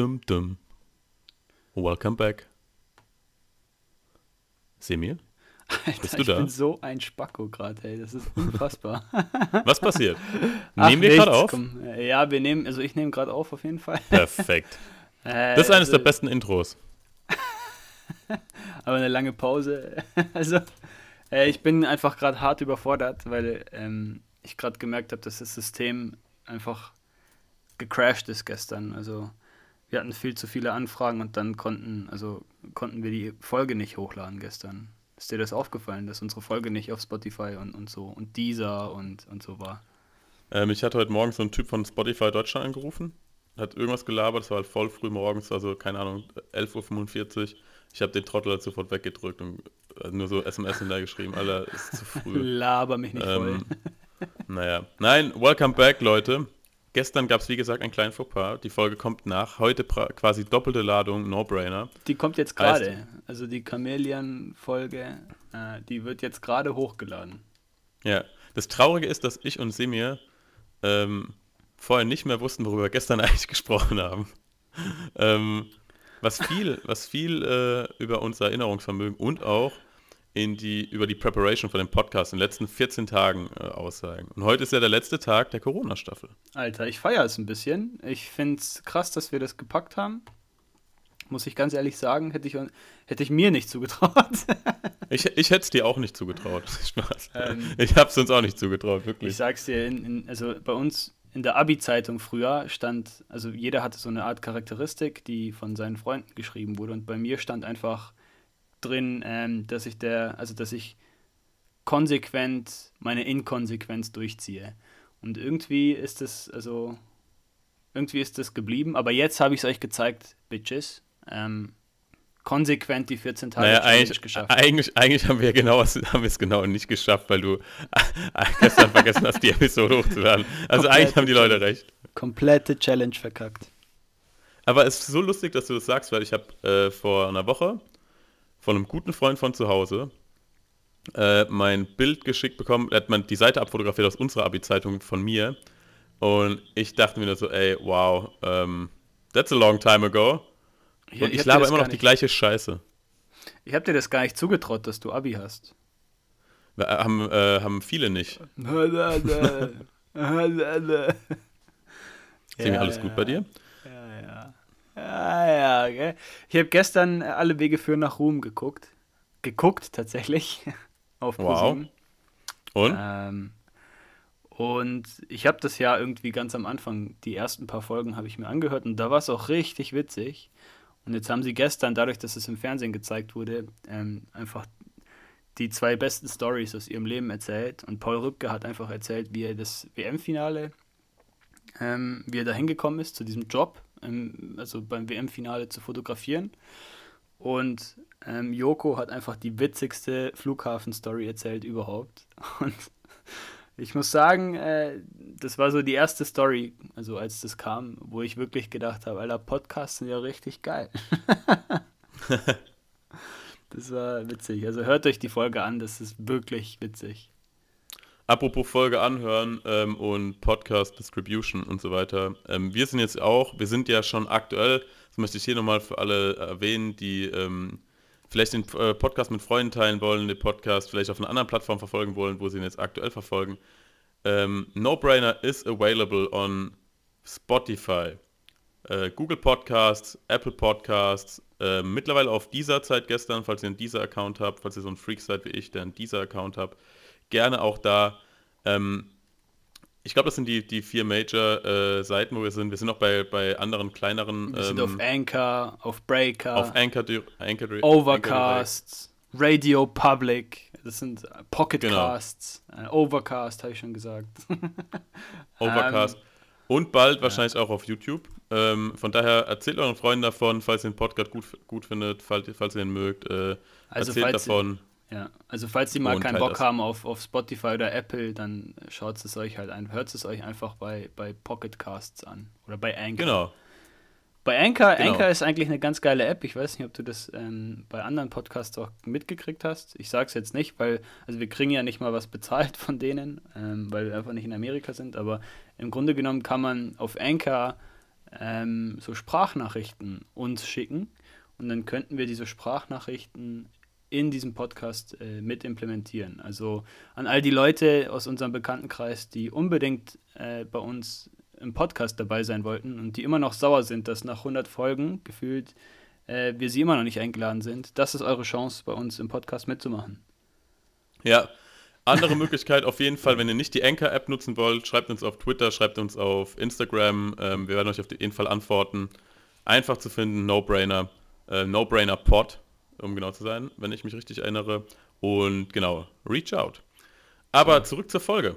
Dum dum. Welcome back. Semir? Alter, Bist du ich da? bin so ein Spacko gerade, ey. Das ist unfassbar. Was passiert? Nehmen wir gerade auf? komm. Äh, Ja, wir nehmen, also ich nehme gerade auf auf jeden Fall. Perfekt. Äh, Das ist eines also, der besten Intros. Aber eine lange Pause. Also, äh, ich bin einfach gerade hart überfordert, weil ähm, ich gerade gemerkt habe, dass das System einfach gecrashed ist gestern. Also, wir hatten viel zu viele Anfragen und dann konnten, also konnten wir die Folge nicht hochladen gestern. Ist dir das aufgefallen, dass unsere Folge nicht auf Spotify und, und so und dieser und, und so war? Ähm, ich hatte heute Morgen so einen Typ von Spotify Deutschland angerufen. Hat irgendwas gelabert, es war halt voll früh morgens, also keine Ahnung, 11.45 Uhr. Ich habe den Trottel halt sofort weggedrückt und äh, nur so SMS hinterher geschrieben, Alter, ist zu früh. Laber mich nicht voll. Ähm, naja. Nein, welcome back, Leute. Gestern gab es, wie gesagt, einen kleinen Fauxpas. Die Folge kommt nach. Heute quasi doppelte Ladung, No-Brainer. Die kommt jetzt gerade. Also die Chameleon-Folge, äh, die wird jetzt gerade hochgeladen. Ja. Das Traurige ist, dass ich und Semir ähm, vorher nicht mehr wussten, worüber wir gestern eigentlich gesprochen haben. ähm, was viel, was viel äh, über unser Erinnerungsvermögen und auch in die, über die Preparation von dem Podcast in den letzten 14 Tagen äh, aussagen. Und heute ist ja der letzte Tag der Corona-Staffel. Alter, ich feiere es ein bisschen. Ich finde es krass, dass wir das gepackt haben. Muss ich ganz ehrlich sagen, hätte ich, hätte ich mir nicht zugetraut. Ich, ich hätte es dir auch nicht zugetraut. Spaß. Ähm, ich habe es uns auch nicht zugetraut, ich wirklich. sag's dir, in, in, also bei uns in der Abi-Zeitung früher stand, also jeder hatte so eine Art Charakteristik, die von seinen Freunden geschrieben wurde. Und bei mir stand einfach drin, ähm, dass ich der, also dass ich konsequent meine Inkonsequenz durchziehe. Und irgendwie ist es, also irgendwie ist das geblieben. Aber jetzt habe ich es euch gezeigt, Bitches. Ähm, konsequent die 14 Tage Naja, Challenge eigentlich, geschafft. eigentlich, eigentlich haben wir genau, haben wir es genau nicht geschafft, weil du gestern vergessen hast, die Episode hochzuladen. Also Komplett eigentlich haben die Leute recht. Komplette Challenge verkackt. Aber es ist so lustig, dass du das sagst, weil ich habe äh, vor einer Woche von einem guten Freund von zu Hause äh, mein Bild geschickt bekommen. Er hat man die Seite abfotografiert aus unserer Abi-Zeitung von mir. Und ich dachte mir nur so, ey, wow, ähm, that's a long time ago. Ich, Und ich, dir laber immer noch die nicht- gleiche Scheiße. Ich habe dir das gar nicht zugetraut, dass du Abi hast. Wir haben, äh, haben viele nicht. ja, Sind alles gut bei dir? Ja, ja. Ja, gell. Ich habe gestern alle Wege führen nach Ruhm geguckt. Geguckt, tatsächlich. Auf Wow. ProSieben. Und? Ähm, und ich habe das ja irgendwie ganz am Anfang, die ersten paar Folgen habe ich mir angehört und da war es auch richtig witzig. Und jetzt haben sie gestern, dadurch, dass es im Fernsehen gezeigt wurde, ähm, einfach die zwei besten Stories aus ihrem Leben erzählt. Und Paul Rübke hat einfach erzählt, wie er das WM-Finale, ähm, wie er da hingekommen ist zu diesem Job, ähm, also beim WM-Finale zu fotografieren. Und ähm, Joko hat einfach die witzigste Flughafen-Story erzählt überhaupt. Und ich muss sagen, äh, das war so die erste Story, also als das kam, wo ich wirklich gedacht habe, Alter, Podcasts sind ja richtig geil. das war witzig. Also hört euch die Folge an, das ist wirklich witzig. Apropos Folge anhören ähm, und Podcast Distribution und so weiter. Ähm, wir sind jetzt auch, wir sind ja schon aktuell, das möchte ich hier nochmal für alle erwähnen, die ähm, vielleicht den äh, Podcast mit Freunden teilen wollen, den Podcast vielleicht auf einer anderen Plattform verfolgen wollen, wo sie ihn jetzt aktuell verfolgen. Ähm, no Brainer is available on Spotify, äh, Google Podcasts, Apple Podcasts, äh, mittlerweile auf dieser Zeit gestern, falls ihr einen dieser Account habt, falls ihr so ein Freak seid wie ich, der einen dieser Account habt, gerne auch da. Ähm, ich glaube, das sind die, die vier Major-Seiten, wo wir sind. Wir sind auch bei, bei anderen kleineren. Wir sind ähm, auf Anchor, auf Breaker, auf Anchor, Anchor, Di- Overcast, Radio Public, das sind Genau. Pocketcasts, äh, Overcast habe ich schon gesagt. Overcast. Ähm, und bald wahrscheinlich auch auf YouTube. Ähm, von daher erzählt euren Freunden davon, falls ihr den Podcast gut, gut findet, falls, falls ihr ihn mögt. Äh, Also erzählt falls ihr- davon. Ja, also falls Sie mal Und keinen teilt Bock haben auf, auf Spotify oder Apple, dann schaut es euch halt ein, hört es euch einfach bei, bei Pocketcasts an oder bei Anchor. Genau. Bei Anchor, Genau. Anchor ist eigentlich eine ganz geile App. Ich weiß nicht, ob du das ähm, bei anderen Podcasts auch mitgekriegt hast. Ich sag's jetzt nicht, weil, also wir kriegen ja nicht mal was bezahlt von denen, ähm, weil wir einfach nicht in Amerika sind, aber im Grunde genommen kann man auf Anchor ähm, so Sprachnachrichten uns schicken und dann könnten wir diese Sprachnachrichten in diesem Podcast äh, mit implementieren. Also an all die Leute aus unserem Bekanntenkreis, die unbedingt äh, bei uns im Podcast dabei sein wollten und die immer noch sauer sind, dass nach 100 Folgen gefühlt äh, wir sie immer noch nicht eingeladen sind. Das ist eure Chance, bei uns im Podcast mitzumachen. Ja, andere Möglichkeit auf jeden Fall, wenn ihr nicht die Anchor-App nutzen wollt, schreibt uns auf Twitter, schreibt uns auf Instagram. Ähm, wir werden euch auf jeden Fall antworten. Einfach zu finden, No-Brainer. Äh, No-Brainer-Pod um genau zu sein, wenn ich mich richtig erinnere. Und genau, reach out. Aber zurück zur Folge.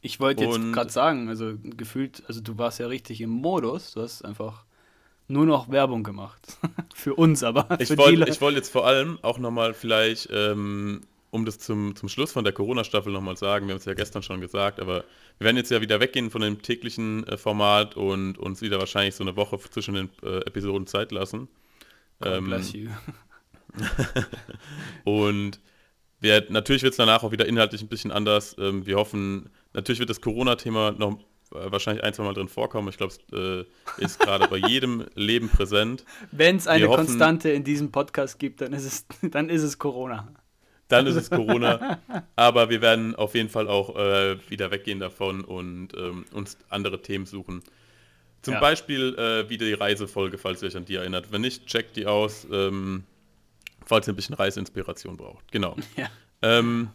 Ich wollte jetzt gerade sagen, also gefühlt, also du warst ja richtig im Modus, du hast einfach nur noch Werbung gemacht. für uns aber. Ich wollte wollt jetzt vor allem auch nochmal vielleicht, ähm, um das zum, zum Schluss von der Corona-Staffel nochmal sagen, wir haben es ja gestern schon gesagt, aber wir werden jetzt ja wieder weggehen von dem täglichen äh, Format und uns wieder wahrscheinlich so eine Woche zwischen den äh, Episoden Zeit lassen. God ähm, bless you. und wir, natürlich wird es danach auch wieder inhaltlich ein bisschen anders. Ähm, wir hoffen, natürlich wird das Corona-Thema noch äh, wahrscheinlich ein, zwei Mal drin vorkommen. Ich glaube, es äh, ist gerade bei jedem Leben präsent. Wenn es eine hoffen, Konstante in diesem Podcast gibt, dann ist es, dann ist es Corona. Dann ist es Corona. Aber wir werden auf jeden Fall auch äh, wieder weggehen davon und ähm, uns andere Themen suchen. Zum ja. Beispiel äh, wie die Reisefolge, falls ihr euch an die erinnert. Wenn nicht, checkt die aus. Ähm, falls ihr ein bisschen Reiseinspiration braucht. Genau. Ja. Ähm,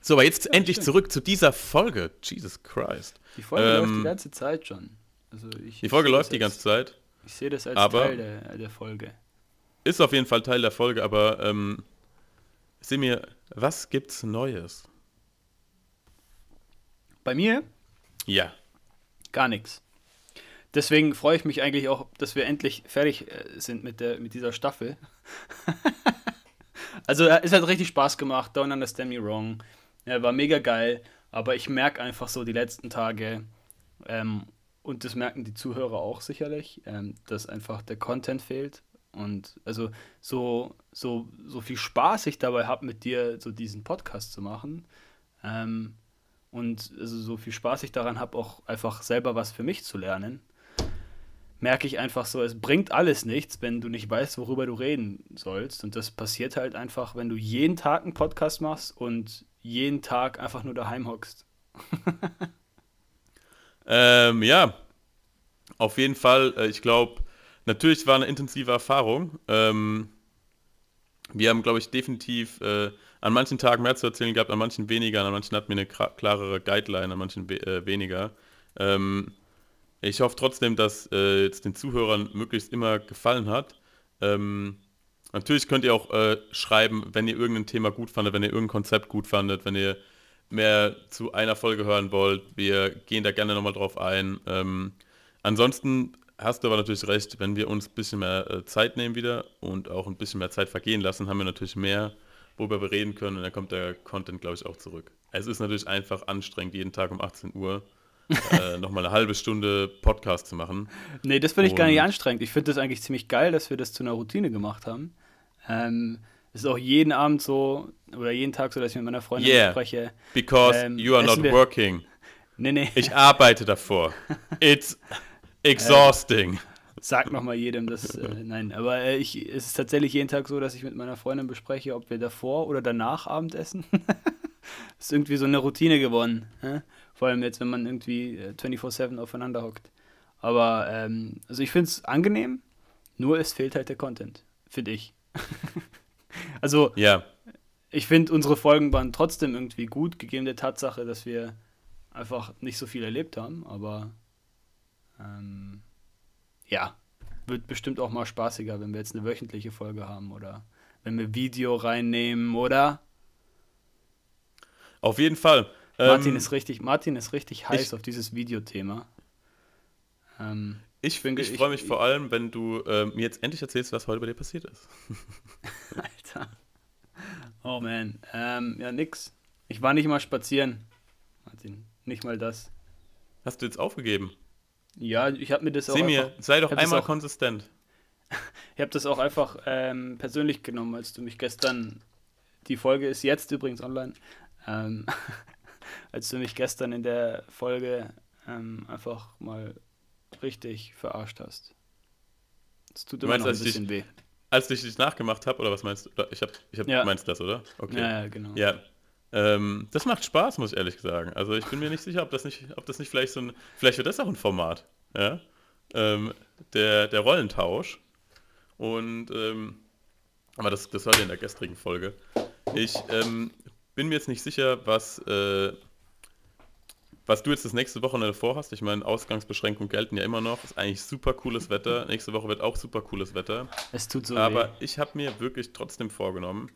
so, aber jetzt ja, endlich stimmt. zurück zu dieser Folge. Jesus Christ. Die Folge ähm, läuft die ganze Zeit schon. Also ich, die Folge läuft die ganze Zeit. Ich sehe das als Teil der, der, Folge. Ist auf jeden Fall Teil der Folge, aber ähm, sieh mir, was gibt's Neues? Bei mir? Ja. Gar nichts. Deswegen freue ich mich eigentlich auch, dass wir endlich fertig äh, sind mit, der, mit dieser Staffel. also es hat richtig Spaß gemacht, Don't Understand Me Wrong. Ja, war mega geil, aber ich merke einfach so die letzten Tage, ähm, und das merken die Zuhörer auch sicherlich, ähm, dass einfach der Content fehlt. Und also so, so, so viel Spaß ich dabei habe, mit dir so diesen Podcast zu machen. Ähm, und also so viel Spaß ich daran habe, auch einfach selber was für mich zu lernen merke ich einfach so, es bringt alles nichts, wenn du nicht weißt, worüber du reden sollst. Und das passiert halt einfach, wenn du jeden Tag einen Podcast machst und jeden Tag einfach nur daheim hockst. ähm, ja, auf jeden Fall. Äh, ich glaube, natürlich war eine intensive Erfahrung. Ähm, wir haben, glaube ich, definitiv äh, an manchen Tagen mehr zu erzählen gehabt, an manchen weniger, an manchen hatten wir eine klarere Guideline, an manchen äh, weniger. Ähm, ich hoffe trotzdem, dass äh, es den Zuhörern möglichst immer gefallen hat. Ähm, natürlich könnt ihr auch äh, schreiben, wenn ihr irgendein Thema gut fandet, wenn ihr irgendein Konzept gut fandet, wenn ihr mehr zu einer Folge hören wollt. Wir gehen da gerne nochmal drauf ein. Ähm, ansonsten hast du aber natürlich recht, wenn wir uns ein bisschen mehr äh, Zeit nehmen wieder und auch ein bisschen mehr Zeit vergehen lassen, haben wir natürlich mehr, worüber wir reden können und dann kommt der Content, glaube ich, auch zurück. Es ist natürlich einfach anstrengend, jeden Tag um 18 Uhr äh, nochmal eine halbe Stunde Podcast zu machen. Nee, das finde ich gar nicht anstrengend. Ich finde das eigentlich ziemlich geil, dass wir das zu einer Routine gemacht haben. Ähm, es ist auch jeden Abend so oder jeden Tag so, dass ich mit meiner Freundin yeah, spreche. Because ähm, you are not working. Nee, nee. Ich arbeite davor. It's exhausting. Äh, sag nochmal jedem das. Äh, nein, aber äh, ich, es ist tatsächlich jeden Tag so, dass ich mit meiner Freundin bespreche, ob wir davor oder danach Abendessen. ist irgendwie so eine Routine geworden. Äh? Vor allem jetzt, wenn man irgendwie 24-7 äh, aufeinander hockt. Aber, ähm, also ich finde es angenehm, nur es fehlt halt der Content, finde ich. also, ja. ich finde, unsere Folgen waren trotzdem irgendwie gut, gegeben der Tatsache, dass wir einfach nicht so viel erlebt haben. Aber, ähm, ja, wird bestimmt auch mal spaßiger, wenn wir jetzt eine wöchentliche Folge haben oder wenn wir Video reinnehmen, oder? Auf jeden Fall. Martin, ähm, ist richtig, Martin ist richtig heiß ich, auf dieses Videothema. Ähm, ich finde, ich, ich freue mich ich, vor allem, wenn du äh, mir jetzt endlich erzählst, was heute bei dir passiert ist. Alter. Oh man. Ähm, ja, nix. Ich war nicht mal spazieren. Martin, nicht mal das. Hast du jetzt aufgegeben? Ja, ich habe mir das Sieh auch. Mir, einfach, sei doch einmal auch, konsistent. ich habe das auch einfach ähm, persönlich genommen, als du mich gestern. Die Folge ist jetzt übrigens online. Ähm, als du mich gestern in der Folge ähm, einfach mal richtig verarscht hast. Es tut immer meinst, noch ein bisschen dich- weh. Als ich dich nachgemacht habe, oder was meinst du? Ich hab, ich hab, Ja. meinst das, oder? Okay. Ja, ja, genau. Ja. Ähm, das macht Spaß, muss ich ehrlich sagen. Also ich bin mir nicht sicher, ob das nicht, ob das nicht vielleicht so ein, vielleicht wird das auch ein Format, ja. Ähm, der, der Rollentausch. Und ähm, aber das, das war ja in der gestrigen Folge. Ich ähm, bin mir jetzt nicht sicher, was, äh, was du jetzt das nächste Wochenende vorhast. Ich meine, Ausgangsbeschränkungen gelten ja immer noch. Ist eigentlich super cooles Wetter. Nächste Woche wird auch super cooles Wetter. Es tut so Aber weh. ich habe mir wirklich trotzdem vorgenommen,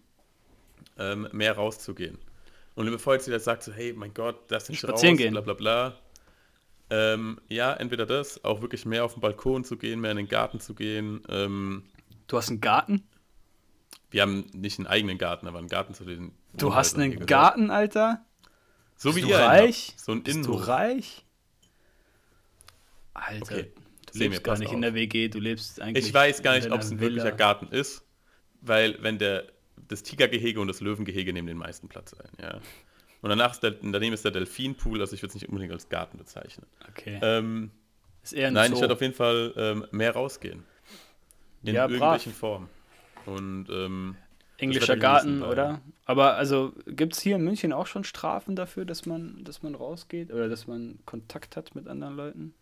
ähm, mehr rauszugehen. Und bevor jetzt jeder sagt, so, hey, mein Gott, das nicht Spazieren raus, gehen. bla bla bla. Ähm, ja, entweder das, auch wirklich mehr auf den Balkon zu gehen, mehr in den Garten zu gehen. Ähm, Du hast einen Garten? wir haben nicht einen eigenen Garten, aber einen Garten zu den Du hast einen. Garten, Alter? So wie Bist du ihr reich? So ein Bist du reich? Alter, Okay. du Seh lebst gar nicht auf. in der WG, du lebst eigentlich Ich weiß gar nicht, ob es ein Villa. wirklicher Garten ist, weil wenn der das Tigergehege und das Löwengehege nehmen den meisten Platz ein, ja. Und danach ist der, daneben ist der Delfinpool, also ich würde es nicht unbedingt als Garten bezeichnen. Okay. Ähm, ist eher ein nein, Zoo. ich werde auf jeden Fall ähm, mehr rausgehen. In Ja, brav. irgendwelchen Formen. Und ähm, Englischer Garten, oder? Aber also gibt es hier in München auch schon Strafen dafür, dass man, dass man rausgeht oder dass man Kontakt hat mit anderen Leuten?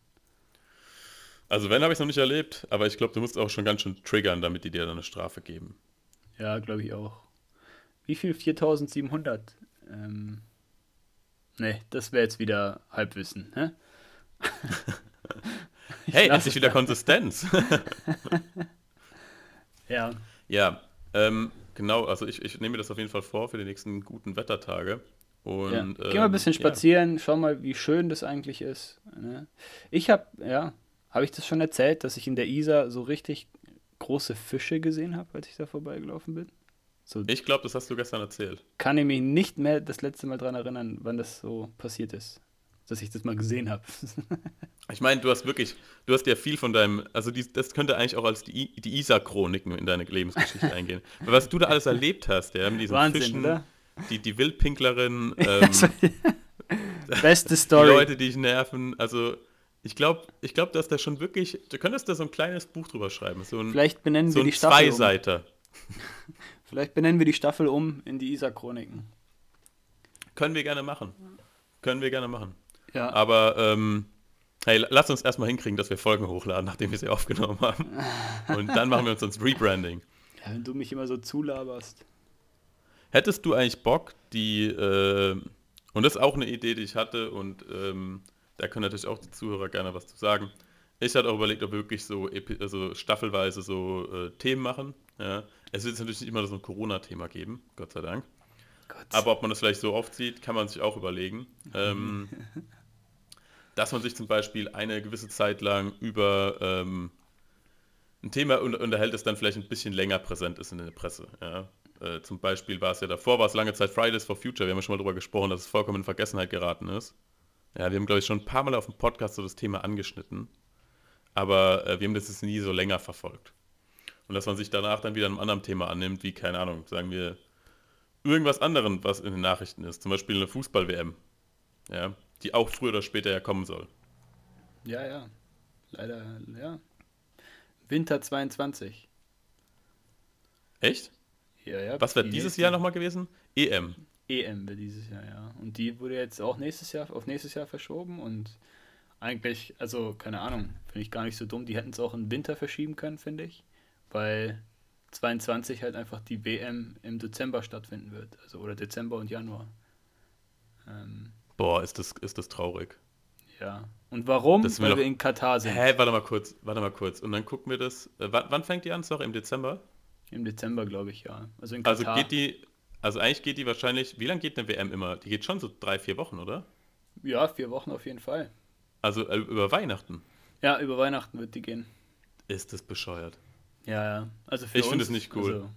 also wenn habe ich es noch nicht erlebt, aber ich glaube, du musst auch schon ganz schön triggern, damit die dir dann eine Strafe geben. Ja, glaube ich auch. Wie viel? 4700? Ähm, ne, das wäre jetzt wieder Halbwissen, hä? Hey, endlich wieder. Konsistenz. Ja, ja, ähm, genau, also ich, ich nehme mir das auf jeden Fall vor für die nächsten guten Wettertage. Und, ja. ähm, Geh mal ein bisschen ja. spazieren, schau mal, wie schön das eigentlich ist. Ne? Ich habe, ja, habe ich das schon erzählt, dass ich in der Isar so richtig große Fische gesehen habe, als ich da vorbeigelaufen bin? So Ich glaube, das hast du gestern erzählt. kann ich mich nicht mehr das letzte Mal dran erinnern, wann das so passiert ist. Dass ich das mal gesehen habe. Ich meine, du hast wirklich, du hast ja viel von deinem, also die, das könnte eigentlich auch als die, die Isar-Chroniken in deine Lebensgeschichte eingehen. Weil was du da alles erlebt hast, ja, mit diesen Wahnsinn, Fischen, oder? die, die Wildpinklerin, ähm, Beste die Story. Leute, die dich nerven, also ich glaube, ich glaub, dass da schon wirklich, du könntest da so ein kleines Buch drüber schreiben, so ein, Vielleicht benennen so wir die Staffel um. Zweiseiter. Vielleicht benennen wir die Staffel um in die Isar-Chroniken. Können wir gerne machen. Können wir gerne machen. Ja. Aber ähm, hey, lass uns erstmal hinkriegen, dass wir Folgen hochladen, nachdem wir sie aufgenommen haben. Und dann machen wir uns ins Rebranding. ja, wenn du mich immer so zulaberst. Hättest du eigentlich Bock, die, äh, und das ist auch eine Idee, die ich hatte, und ähm, da können natürlich auch die Zuhörer gerne was zu sagen. Ich hatte auch überlegt, ob wir wirklich so also staffelweise so äh, Themen machen. Ja. Es wird natürlich nicht immer so ein Corona-Thema geben, Gott sei Dank. Gott. Aber ob man das vielleicht so oft sieht, kann man sich auch überlegen. Ähm, dass man sich zum Beispiel eine gewisse Zeit lang über ähm, ein Thema un- unterhält, das dann vielleicht ein bisschen länger präsent ist in der Presse. Ja. Äh, zum Beispiel war es ja davor, war es lange Zeit Fridays for Future. Wir haben ja schon mal darüber gesprochen, dass es vollkommen in Vergessenheit geraten ist. Ja, wir haben, glaube ich, schon ein paar Mal auf dem Podcast so das Thema angeschnitten. Aber äh, wir haben das jetzt nie so länger verfolgt. Und dass man sich danach dann wieder einem anderen Thema annimmt, wie, keine Ahnung, sagen wir, irgendwas anderem, was in den Nachrichten ist. Zum Beispiel eine Fußball-WM. Ja, die auch früher oder später ja kommen soll. Ja, ja. Leider, ja. Winter 22. Echt? Ja, ja. Was wird die dieses Jahr nochmal gewesen? EM. EM wird dieses Jahr, ja. Und die wurde jetzt auch nächstes Jahr auf nächstes Jahr verschoben und eigentlich, also keine Ahnung, finde ich gar nicht so dumm. Die hätten es auch im Winter verschieben können, finde ich, weil 22 halt einfach die WM im Dezember stattfinden wird, also oder Dezember und Januar. Ähm, Boah, ist das, ist das traurig. ja. Und warum? Das Weil doch- wir in Katar sind. Hä, warte mal kurz, warte mal kurz. Und dann gucken wir das. Äh, wann, wann fängt die an? Sorry, im Dezember? Im Dezember, glaube ich, ja. Also in Also Katar. geht die, also eigentlich geht die wahrscheinlich, wie lange geht eine WM immer? Die geht schon so drei, vier Wochen, oder? ja, vier Wochen auf jeden Fall. Also äh, über Weihnachten. Ja, über Weihnachten wird die gehen. Ist das bescheuert. Ja, ja. Also für Ich finde es nicht cool. Also,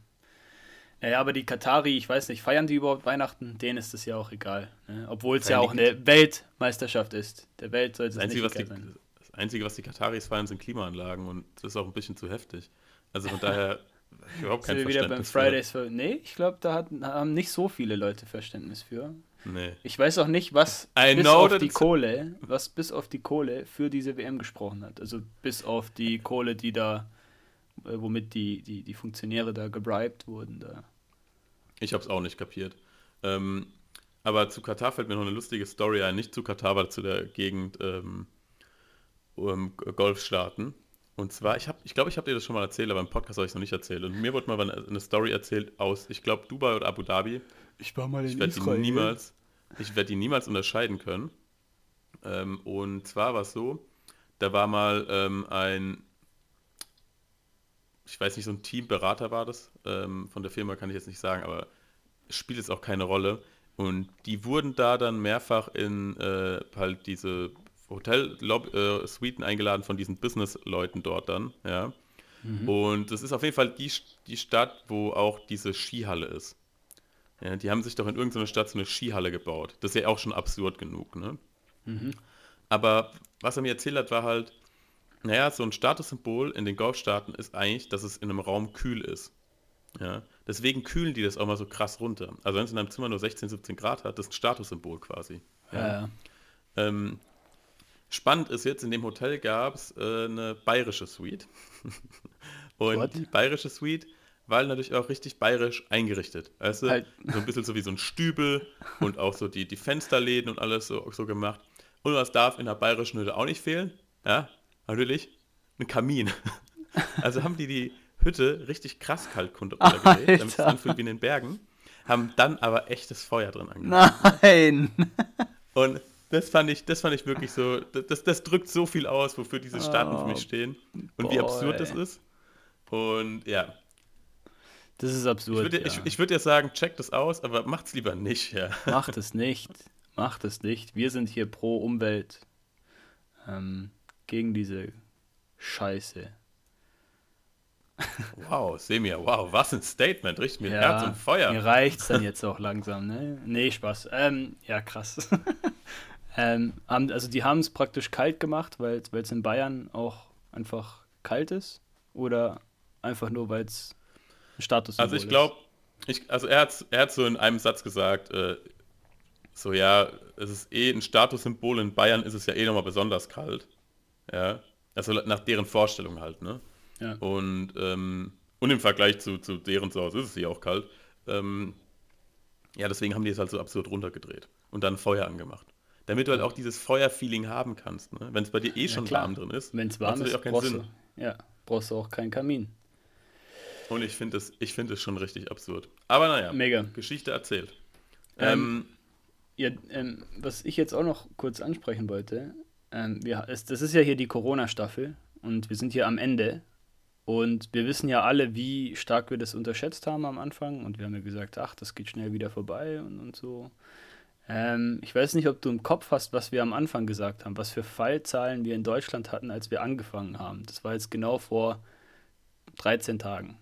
naja, aber die Katari, ich weiß nicht, feiern die überhaupt Weihnachten? Denen ist das ja auch egal. Ne? Obwohl es ja auch eine Weltmeisterschaft ist. Der Welt sollte es nicht was die, sein. das Einzige, was die Kataris feiern, sind Klimaanlagen und das ist auch ein bisschen zu heftig. Also von daher überhaupt Sind kein wir wieder beim für. Fridays for... Nee, ich glaube, da hat, haben nicht so viele Leute Verständnis für. Nee. Ich weiß auch nicht, was I bis auf die Kohle, was bis auf die Kohle für diese WM gesprochen hat. Also bis auf die Kohle, die da, äh, womit die, die, die Funktionäre da gebribed wurden. Da. Ich habe es auch nicht kapiert. Ähm, aber zu Katar fällt mir noch eine lustige Story ein. Nicht zu Katar, aber zu der Gegend ähm, um Golfstaaten. Und zwar, ich glaube, ich, glaub, ich habe dir das schon mal erzählt, aber im Podcast habe ich es noch nicht erzählt. Und mir wurde mal eine Story erzählt aus, ich glaube, Dubai oder Abu Dhabi. Ich war mal in ich Israel. Die niemals, ich werde die niemals unterscheiden können. Ähm, und zwar war es so, da war mal ähm, ein, ich weiß nicht, so ein Teamberater war das. Ähm, von der Firma kann ich jetzt nicht sagen, aber spielt jetzt auch keine Rolle. Und die wurden da dann mehrfach in äh, halt diese Hotel-Suiten äh, eingeladen von diesen Business-Leuten dort dann, ja. Mhm. Und das ist auf jeden Fall die, die Stadt, wo auch diese Skihalle ist. Ja, die haben sich doch in irgendeiner Stadt so eine Skihalle gebaut. Das ist ja auch schon absurd genug, ne? Mhm. Aber was er mir erzählt hat, war halt, naja, so ein Statussymbol in den Golfstaaten ist eigentlich, dass es in einem Raum kühl ist. Ja, deswegen kühlen die das auch mal so krass runter. Also wenn es in einem Zimmer nur 16, 17 Grad hat, das ist ein Statussymbol quasi. Ja. ja. Ähm, spannend ist jetzt, in dem Hotel gab es äh, eine bayerische Suite. Und What? die bayerische Suite war natürlich auch richtig bayerisch eingerichtet. Weißt du? Halt. So ein bisschen so wie so ein Stübel und auch so die, die Fensterläden und alles so, so gemacht. Und was darf in der bayerischen Hütte auch nicht fehlen? Ja, natürlich, ein Kamin. Also haben die die Hütte richtig krass kalt runtergelegt, damit es anfühlt wie in den Bergen, haben dann aber echtes Feuer drin angemacht. Nein! Und das fand ich, das fand ich wirklich so, das, das drückt so viel aus, wofür diese Staaten oh, für mich oh, stehen und boy. wie absurd das ist. Und ja. Das ist absurd. Ich würde ja. ich, ich würd ja sagen, checkt das aus, aber macht's lieber nicht, ja. Macht es nicht. Macht es nicht. Wir sind hier pro Umwelt ähm, gegen diese Scheiße. Wow, Semir, wow, was ein Statement, richtig mit ja, Herz und Feuer. Mir reicht's dann jetzt auch langsam, ne? Nee, Spaß. Ähm, ja, krass. ähm, also die haben es praktisch kalt gemacht, weil es in Bayern auch einfach kalt ist? Oder einfach nur, weil es ein Status ist? Also ich glaube, also er hat, er hat so in einem Satz gesagt, äh, so ja, es ist eh ein Statussymbol, in Bayern ist es ja eh nochmal besonders kalt. Ja, also nach deren Vorstellung halt, ne? Ja. Und, ähm, und im Vergleich zu, zu deren Zuhause ist es hier auch kalt. Ähm, ja, deswegen haben die es halt so absurd runtergedreht und dann Feuer angemacht. Damit du halt auch dieses Feuerfeeling haben kannst. Ne? Wenn es bei dir eh ja, schon warm drin ist, wenn es warm ist, auch keinen brauchst Sinn. Du, ja, brauchst du auch keinen Kamin. Und ich finde es find schon richtig absurd. Aber naja, Mega. Geschichte erzählt. Ähm, ähm, ja, ähm, was ich jetzt auch noch kurz ansprechen wollte, ähm, wir, es, das ist ja hier die Corona-Staffel und wir sind hier am Ende und wir wissen ja alle, wie stark wir das unterschätzt haben am Anfang. Und wir haben ja gesagt, ach, das geht schnell wieder vorbei und, und so. Ähm, ich weiß nicht, ob du im Kopf hast, was wir am Anfang gesagt haben, was für Fallzahlen wir in Deutschland hatten, als wir angefangen haben. Das war jetzt genau vor 13 Tagen.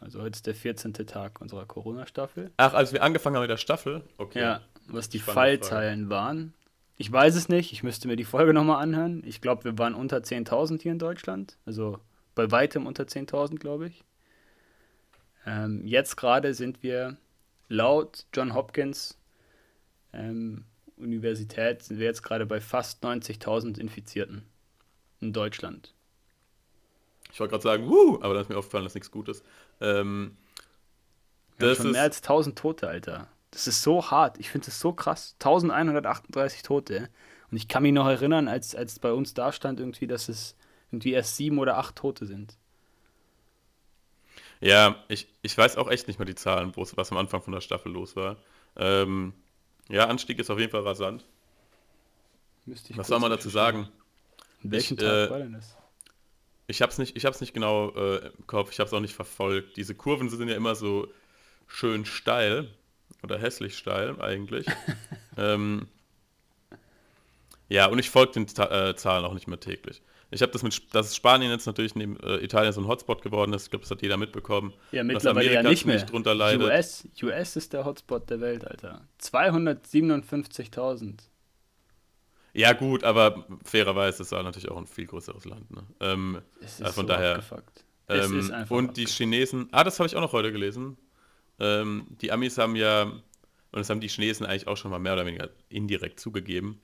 Also heute ist der 14. Tag unserer Corona-Staffel. Ach, als wir angefangen haben mit der Staffel? Okay. Ja, was die Fallzahlen waren. Ich weiß es nicht, ich müsste mir die Folge nochmal anhören. Ich glaube, wir waren unter 10.000 hier in Deutschland. Also bei weitem unter 10.000, glaube ich. Ähm, jetzt gerade sind wir laut John Hopkins ähm, Universität sind wir jetzt gerade bei fast 90.000 Infizierten in Deutschland. Ich wollte gerade sagen, wuh, aber dann ist mir aufgefallen, dass nichts Gutes. Ähm, das schon ist mehr als 1000 Tote, Alter. Das ist so hart. Ich finde es so krass. 1138 Tote. Und ich kann mich noch erinnern, als, als bei uns da stand irgendwie, dass es irgendwie erst sieben oder acht Tote sind. Ja, ich, ich weiß auch echt nicht mehr die Zahlen, was am Anfang von der Staffel los war. Ähm, ja, Anstieg ist auf jeden Fall rasant. was soll man dazu sagen? In welchem ich, Tag äh, war denn das? Ich habe es nicht, nicht genau äh, im Kopf, ich habe es auch nicht verfolgt. Diese Kurven sind ja immer so schön steil oder hässlich steil eigentlich. ähm, ja, und ich folge den äh, Zahlen auch nicht mehr täglich. Ich habe das mit, dass Spanien jetzt natürlich neben äh, Italien so ein Hotspot geworden ist. Ich glaube, das hat jeder mitbekommen. Ja, mittlerweile ja nicht mehr. Drunter leidet. US, US ist der Hotspot der Welt, Alter. 257.000. Ja, gut, aber fairerweise ist es natürlich auch ein viel größeres Land. Ne? Ähm, es ist äh, von so daher. Ähm, und abgefuckt. die Chinesen, ah, das habe ich auch noch heute gelesen. Ähm, die Amis haben ja Und das haben die Chinesen eigentlich auch schon mal mehr oder weniger indirekt zugegeben.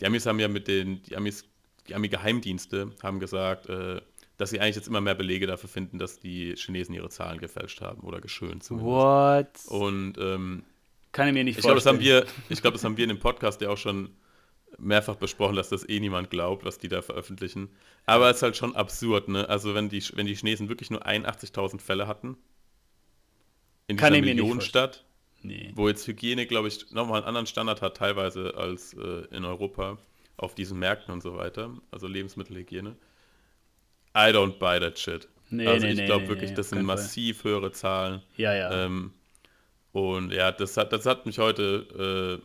Die Amis haben ja mit den, die Amis, die Ami-Geheimdienste haben gesagt, äh, dass sie eigentlich jetzt immer mehr Belege dafür finden, dass die Chinesen ihre Zahlen gefälscht haben oder geschönt zumindest. What? Und ähm, Kann ich mir nicht ich glaube, das haben vorstellen. wir, ich glaube, das haben wir in dem Podcast ja auch schon mehrfach besprochen, dass das eh niemand glaubt, was die da veröffentlichen. Aber es ist halt schon absurd, ne? Also wenn die, wenn die Chinesen wirklich nur 81.000 Fälle hatten in Kann dieser Millionenstadt, Nee. wo jetzt Hygiene, glaube ich, nochmal einen anderen Standard hat teilweise als äh, in Europa auf diesen Märkten und so weiter, also Lebensmittelhygiene. I don't buy that shit. Nee, also nee, ich glaube nee, wirklich, das sind massiv höhere Zahlen. Ja, ja. Ähm, und ja, das hat, das hat mich heute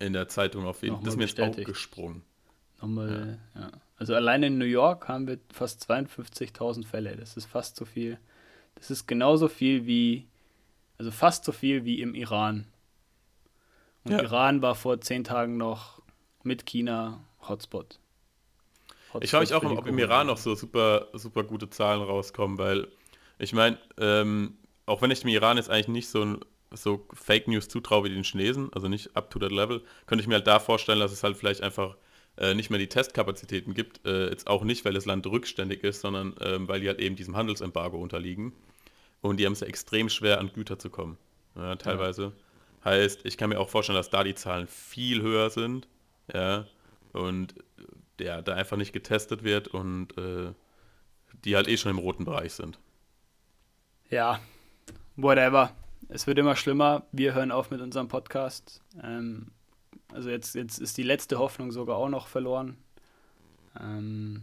äh, in der Zeitung auf jeden Fall, das ist mir jetzt bestätigt. auch gesprungen. Nochmal, ja. Also allein in New York haben wir fast 52.000 Fälle. Das ist fast so viel. Das ist genauso viel wie, also fast so viel wie im Iran. Und Ja. Iran war vor zehn Tagen noch mit China Hotspot. Ich frage mich auch, ob im Corona. Iran noch so super, super gute Zahlen rauskommen, weil ich meine, ähm, auch wenn ich dem Iran jetzt eigentlich nicht so, ein- so Fake News zutraue wie den Chinesen, also nicht up to that level, könnte ich mir halt da vorstellen, dass es halt vielleicht einfach äh, nicht mehr die Testkapazitäten gibt. Äh, jetzt auch nicht, weil das Land rückständig ist, sondern ähm, weil die halt eben diesem Handelsembargo unterliegen. Und die haben es ja extrem schwer, an Güter zu kommen. Ja, teilweise. Heißt, ich kann mir auch vorstellen, dass da die Zahlen viel höher sind. Ja. Und ja, da einfach nicht getestet wird und äh, die halt eh schon im roten Bereich sind. Ja, whatever. Es wird immer schlimmer. Wir hören auf mit unserem Podcast. Ähm, also jetzt, jetzt ist die letzte Hoffnung sogar auch noch verloren. Ähm,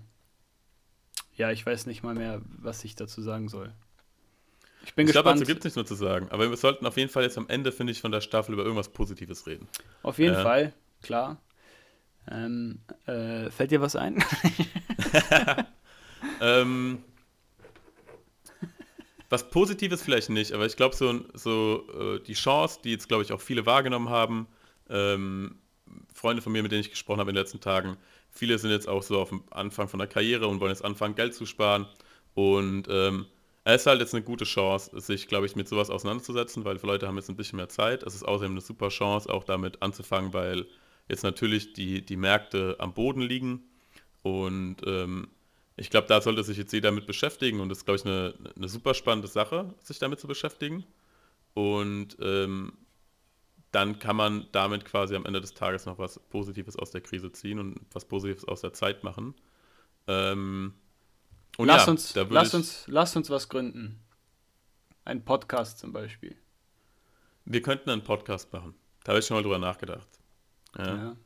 ja, ich weiß nicht mal mehr, was ich dazu sagen soll. Ich bin ich glaube, gespannt. dazu gibt es nichts mehr zu sagen. Aber wir sollten auf jeden Fall jetzt am Ende, finde ich, von der Staffel über irgendwas Positives reden. Auf jeden Ja. Fall, klar. Ähm, äh, fällt dir was ein? Ähm, was Positives vielleicht nicht, aber ich glaube, so, so äh, die Chance, die jetzt, glaube ich, auch viele wahrgenommen haben, ähm, Freunde von mir, mit denen ich gesprochen habe in den letzten Tagen, viele sind jetzt auch so auf dem Anfang von der Karriere und wollen jetzt anfangen, Geld zu sparen. Und ähm, es ist halt jetzt eine gute Chance, sich, glaube ich, mit sowas auseinanderzusetzen, weil Leute haben jetzt ein bisschen mehr Zeit. Es ist außerdem eine super Chance, auch damit anzufangen, weil jetzt natürlich die, die Märkte am Boden liegen. Und ähm, ich glaube, da sollte sich jetzt jeder mit beschäftigen und das ist, glaube ich, eine, eine super spannende Sache, sich damit zu beschäftigen. Und ähm, dann kann man damit quasi am Ende des Tages noch was Positives aus der Krise ziehen und was Positives aus der Zeit machen. Ähm, und lass, ja, uns, lass, uns, lass uns was gründen. Ein Podcast zum Beispiel. Wir könnten einen Podcast machen. Da habe ich schon mal drüber nachgedacht. Ja. Ja.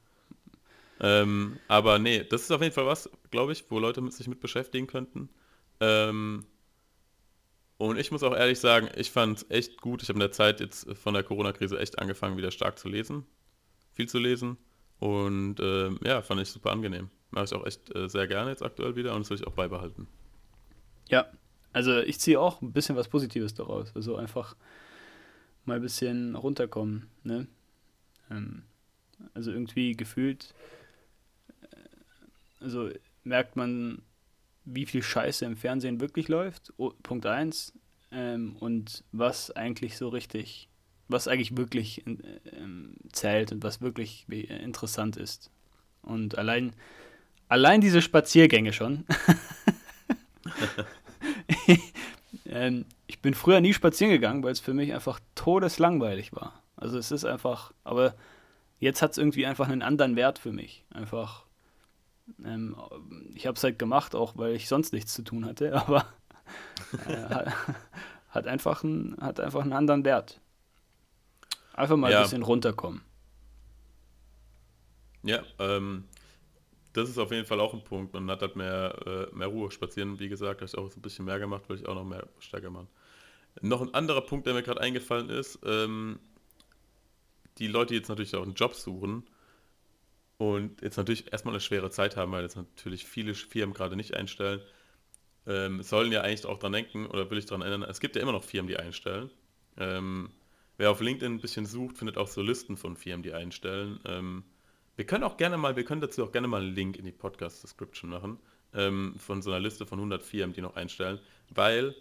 Ähm, aber nee, das ist auf jeden Fall was, glaube ich, wo Leute mit sich mit beschäftigen könnten. Ähm, und ich muss auch ehrlich sagen, ich fand es echt gut. Ich habe in der Zeit jetzt von der Corona-Krise echt angefangen, wieder stark zu lesen. Viel zu lesen. Und ähm, ja, fand ich super angenehm. Mache ich auch echt äh, sehr gerne jetzt aktuell wieder und das will ich auch beibehalten. Ja, also ich ziehe auch ein bisschen was Positives daraus. Also einfach mal ein bisschen runterkommen. Ne? Ähm, also irgendwie gefühlt, äh, also merkt man, wie viel Scheiße im Fernsehen wirklich läuft. Punkt 1. Ähm, und was eigentlich so richtig, was eigentlich wirklich ähm, zählt und was wirklich wie- interessant ist. Und allein, allein diese Spaziergänge schon. ähm, ich bin früher nie spazieren gegangen, weil es für mich einfach todeslangweilig war. Also es ist einfach, aber jetzt hat es irgendwie einfach einen anderen Wert für mich. Einfach, ähm, ich habe es halt gemacht, auch weil ich sonst nichts zu tun hatte, aber äh, hat, einfach einen, hat einfach einen anderen Wert. Einfach mal Ja. ein bisschen runterkommen. Ja, ähm, das ist auf jeden Fall auch ein Punkt. Man hat halt mehr, äh, mehr Ruhe spazieren. Wie gesagt, habe ich auch so ein bisschen mehr gemacht, will ich auch noch mehr stärker machen. Noch ein anderer Punkt, der mir gerade eingefallen ist, ähm, die Leute, die jetzt natürlich auch einen Job suchen und jetzt natürlich erstmal eine schwere Zeit haben, weil jetzt natürlich viele Firmen gerade nicht einstellen, ähm, sollen ja eigentlich auch dran denken, oder will ich daran erinnern, es gibt ja immer noch Firmen, die einstellen. Ähm, wer auf LinkedIn ein bisschen sucht, findet auch so Listen von Firmen, die einstellen. Ähm, wir können auch gerne mal, wir können dazu auch gerne mal einen Link in die Podcast-Description machen, ähm, von so einer Liste von 100 Firmen, die noch einstellen, weil,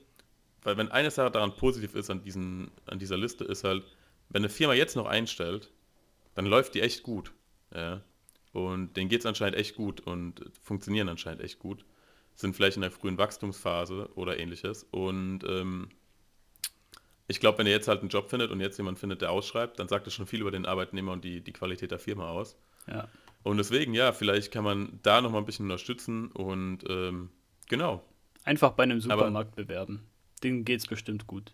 weil wenn eine Sache daran positiv ist an, diesen, an dieser Liste, ist halt, wenn eine Firma jetzt noch einstellt, dann läuft die echt gut. Ja. Und denen geht es anscheinend echt gut und funktionieren anscheinend echt gut. Sind vielleicht in der frühen Wachstumsphase oder ähnliches. Und ähm, ich glaube, wenn ihr jetzt halt einen Job findet und jetzt jemand findet, der ausschreibt, dann sagt das schon viel über den Arbeitnehmer und die, die Qualität der Firma aus. Ja. Und deswegen, ja, vielleicht kann man da nochmal ein bisschen unterstützen und ähm, genau. Einfach bei einem Supermarkt Aber, bewerben. Denen geht es bestimmt gut.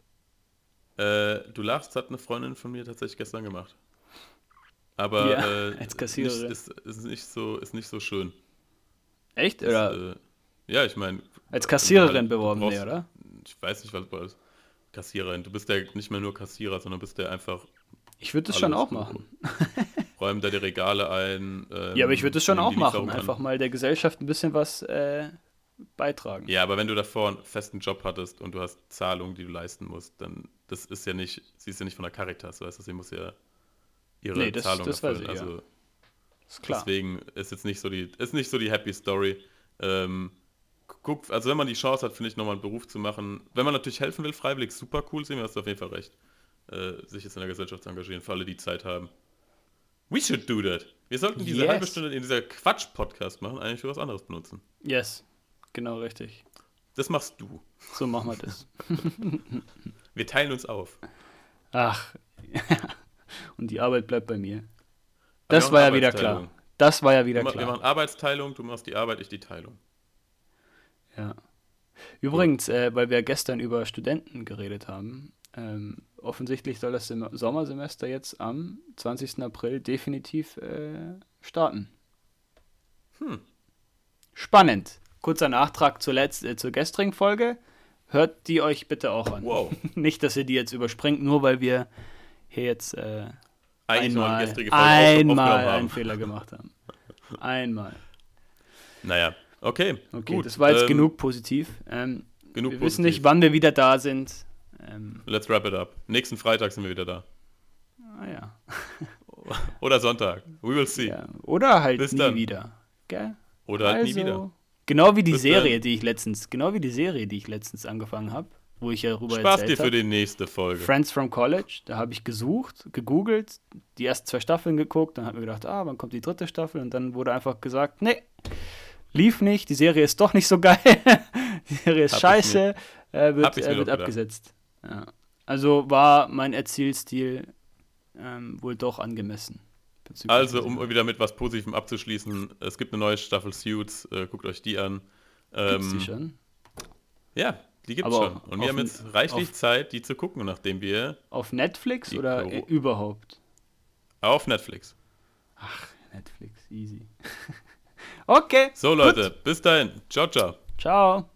Äh, du lachst, hat eine Freundin von mir tatsächlich gestern gemacht. Aber ja, äh, als Kassiererin. Nicht, ist, ist, nicht so, ist nicht so schön. Echt? Oder? Ist, äh, ja, ich meine. Als Kassiererin halt, beworben, brauchst, nee, oder? Ich weiß nicht, was du als Kassiererin. Du bist ja nicht mehr nur Kassierer, sondern bist ja einfach. Ich würde das schon auch machen. Räumen da die Regale ein. Ähm, ja, aber ich würde das schon auch machen. Einfach mal der Gesellschaft ein bisschen was äh, beitragen. Ja, aber wenn du davor einen festen Job hattest und du hast Zahlungen, die du leisten musst, dann das ist ja nicht, sie ist ja nicht von der Caritas, weißt du, sie muss ja ihre nee, das, Zahlung das erfüllen. Weiß ich, also ja. ist klar. deswegen ist jetzt nicht so die, ist nicht so die Happy Story. Ähm, guck, also wenn man die Chance hat, finde ich, nochmal einen Beruf zu machen, wenn man natürlich helfen will, freiwillig, super cool, sehen wir hast du auf jeden Fall recht, äh, sich jetzt in der Gesellschaft zu engagieren, für alle, die Zeit haben. We should do that. Wir sollten diese yes. halbe Stunde in dieser Quatsch-Podcast machen, eigentlich für was anderes benutzen. Yes, genau richtig. Das machst du. So machen wir das. wir teilen uns auf. Ach, und die Arbeit bleibt bei mir. Das war ja wieder klar. Das war ja wieder klar. Wir machen Arbeitsteilung, du machst die Arbeit, ich die Teilung. Ja. Übrigens, äh, weil wir gestern über Studenten geredet haben, ähm, offensichtlich soll das Sem Sommersemester jetzt am 20. April definitiv äh, starten. Hm. Spannend. Kurzer Nachtrag zur, letzt, äh, zur gestrigen Folge. Hört die euch bitte auch an. Wow. Nicht, dass ihr die jetzt überspringt, nur weil wir hier jetzt äh, einmal, einmal einen Fehler gemacht haben. Einmal. Naja, okay. Okay, gut. das war jetzt ähm, genug positiv. Ähm, genug wir positiv. wissen nicht, wann wir wieder da sind. Ähm, Let's wrap it up. Nächsten Freitag sind wir wieder da. Ah ja. Oder Sonntag. We will see. Ja. Oder halt Bis nie dann. wieder. Gell? Oder halt also, nie wieder. Genau wie die Bis Serie, dann. die ich letztens, genau wie die Serie, die ich letztens angefangen habe wo ich ja rüber Spaß dir für die nächste Folge. Friends from College, da habe ich gesucht, gegoogelt, die ersten zwei Staffeln geguckt, dann habe ich gedacht, ah, wann kommt die dritte Staffel? Und dann wurde einfach gesagt, nee, lief nicht, die Serie ist doch nicht so geil, die Serie ist hab scheiße, äh, wird, äh, wird abgesetzt. Ja. Also war mein Erzählstil ähm, wohl doch angemessen. Also, um wieder mit was Positivem abzuschließen, es gibt eine neue Staffel Suits, äh, guckt euch die an. Ähm, Gibt's die schon? Ja, die gibt es schon. Und wir haben jetzt reichlich auf, Zeit, die zu gucken, nachdem wir. Auf Netflix oder Pro überhaupt? Auf Netflix. Ach, Netflix, easy. okay. So, Leute, gut. bis dahin. Ciao, ciao. Ciao.